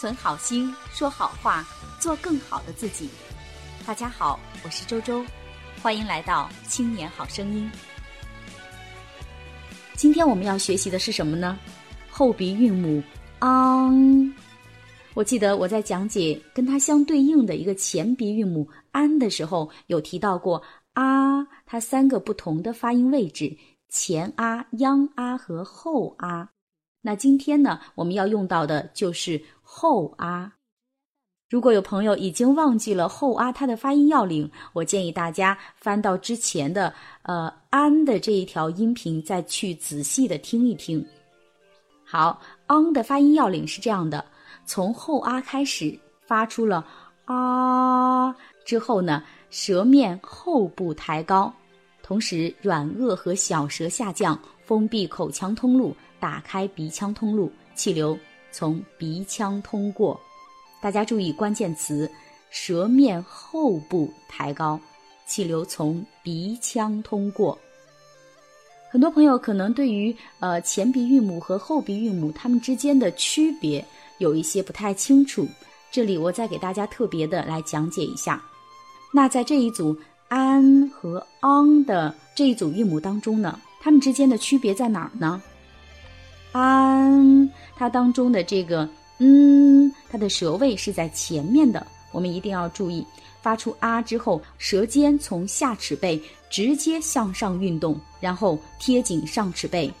存好心，说好话，做更好的自己。大家好，我是周周，欢迎来到青年好声音。今天我们要学习的是什么呢？后鼻韵母 ang。我记得我在讲解跟它相对应的一个前鼻韵母 an 的时候，有提到过啊，它三个不同的发音位置：前啊、央啊和后啊。那今天呢，我们要用到的就是后啊。如果有朋友已经忘记了后啊它的发音要领，我建议大家翻到之前的呃安的这一条音频，再去仔细的听一听。好，ang 的发音要领是这样的：从后啊开始发出了啊之后呢，舌面后部抬高，同时软腭和小舌下降，封闭口腔通路。打开鼻腔通路，气流从鼻腔通过。大家注意关键词：舌面后部抬高，气流从鼻腔通过。很多朋友可能对于呃前鼻韵母和后鼻韵母它们之间的区别有一些不太清楚，这里我再给大家特别的来讲解一下。那在这一组 an 和 ang 的这一组韵母当中呢，它们之间的区别在哪儿呢？安，它当中的这个嗯，它的舌位是在前面的，我们一定要注意，发出啊之后，舌尖从下齿背直接向上运动，然后贴紧上齿背，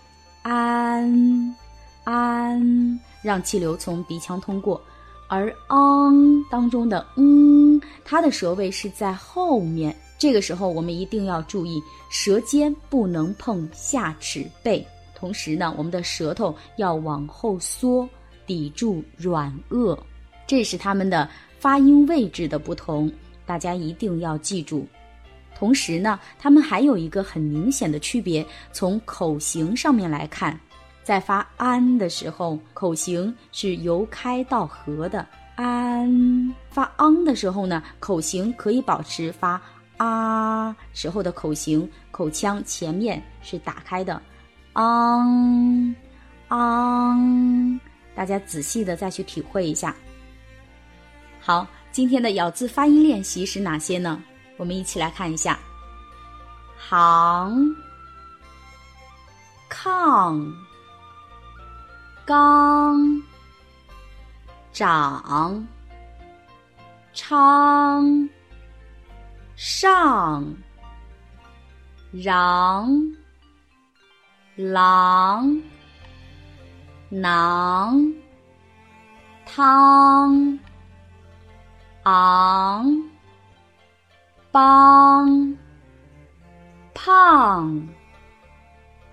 安安，让气流从鼻腔通过。而 ang 当中的嗯，它的舌位是在后面，这个时候我们一定要注意，舌尖不能碰下齿背。同时呢，我们的舌头要往后缩，抵住软腭，这是它们的发音位置的不同，大家一定要记住。同时呢，它们还有一个很明显的区别，从口型上面来看，在发安的时候，口型是由开到合的；安发昂的时候呢，口型可以保持发啊时候的口型，口腔前面是打开的。昂，昂，大家仔细的再去体会一下。好，今天的咬字发音练习是哪些呢？我们一起来看一下：行、抗、刚、长、昌、上、瓤。狼、囊、汤、昂、帮、胖、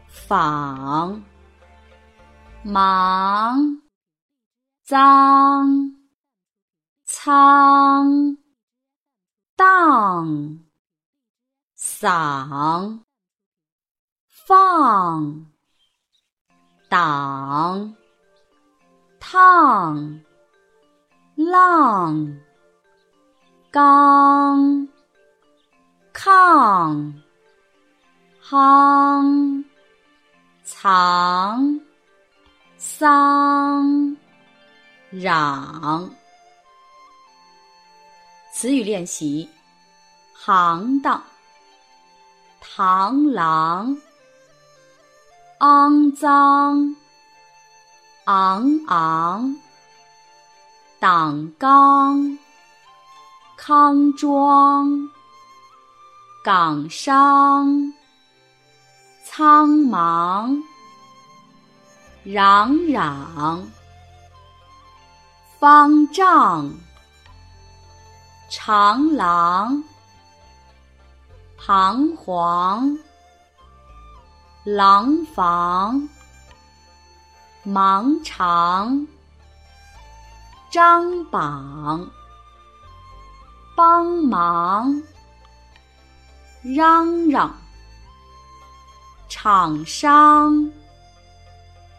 仿、忙、脏、仓、当、嗓。放，挡，烫，浪，刚，抗，夯，藏，桑，嚷。词语练习：行当，螳螂。肮脏，昂昂，党纲，康庄，港商，苍茫，攘攘，方丈，长廊，彷徨。廊坊，盲肠，张榜，帮忙，嚷嚷，厂商，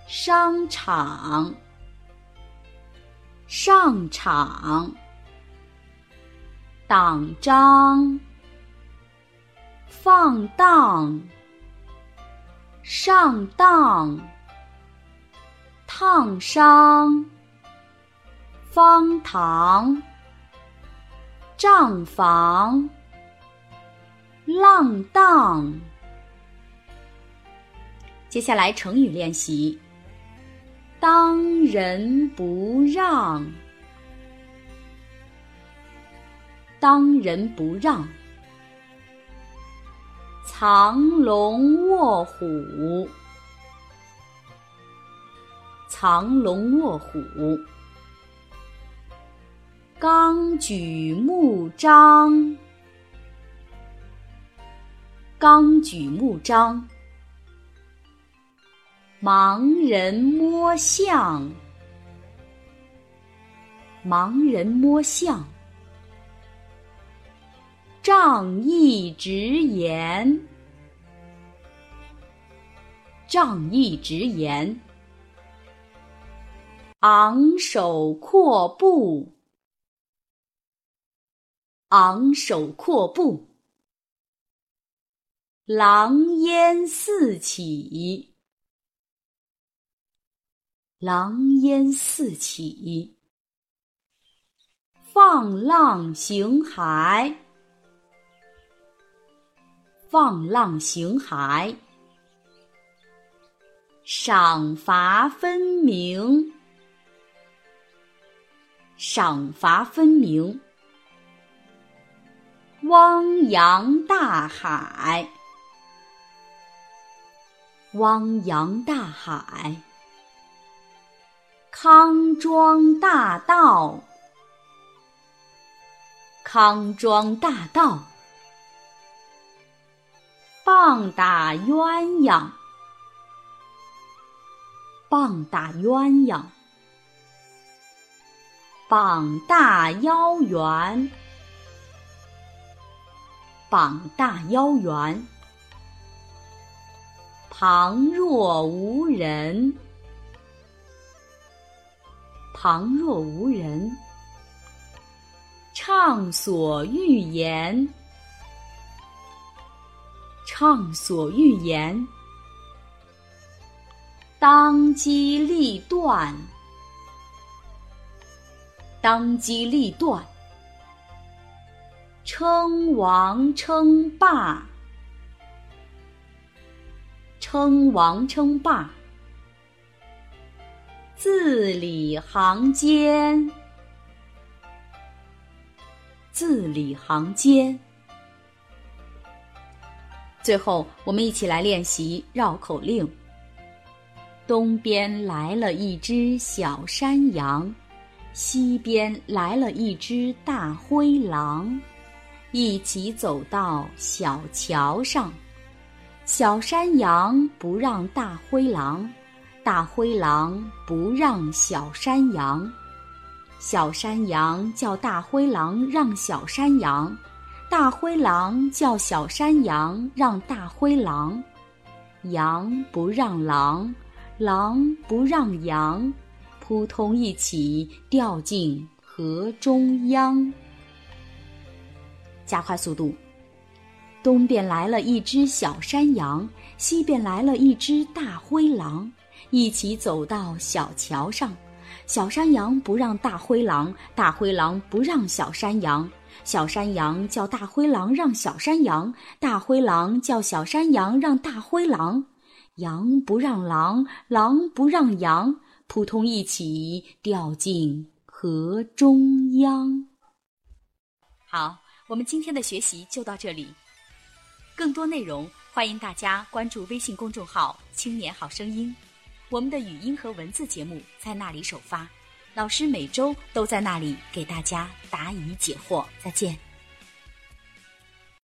商场，上场，党章，放荡。上当，烫伤，方塘，账房，浪荡。接下来成语练习：当仁不让，当仁不让；藏龙卧虎，藏龙卧虎；纲举目张，纲举目张。盲人摸象，盲人摸象；仗义直言，仗义直言；昂首阔步，昂首阔步；狼烟四起。狼烟四起，放浪形骸；放浪形骸，赏罚分明；赏罚分明，汪洋大海；汪洋大海。康庄大道，康庄大道，棒打鸳鸯，棒打鸳鸯，膀大腰圆，膀大腰圆，旁若无人。旁若无人，畅所欲言；畅所欲言，当机立断；当机立断，称王称霸；称王称霸。字里行间，字里行间。最后，我们一起来练习绕口令。东边来了一只小山羊，西边来了一只大灰狼，一起走到小桥上。小山羊不让大灰狼。大灰狼不让小山羊，小山羊叫大灰狼让小山羊，大灰狼叫小山羊让大灰狼，羊不让狼，狼不让羊，扑通一起掉进河中央。加快速度，东边来了一只小山羊，西边来了一只大灰狼。一起走到小桥上，小山羊不让大灰狼，大灰狼不让小山羊。小山羊叫大灰狼让小山羊，大灰狼叫小山羊让大灰狼。羊不让狼，狼不让羊，扑通一起掉进河中央。好，我们今天的学习就到这里。更多内容，欢迎大家关注微信公众号“青年好声音”。我们的语音和文字节目在那里首发，老师每周都在那里给大家答疑解惑。再见。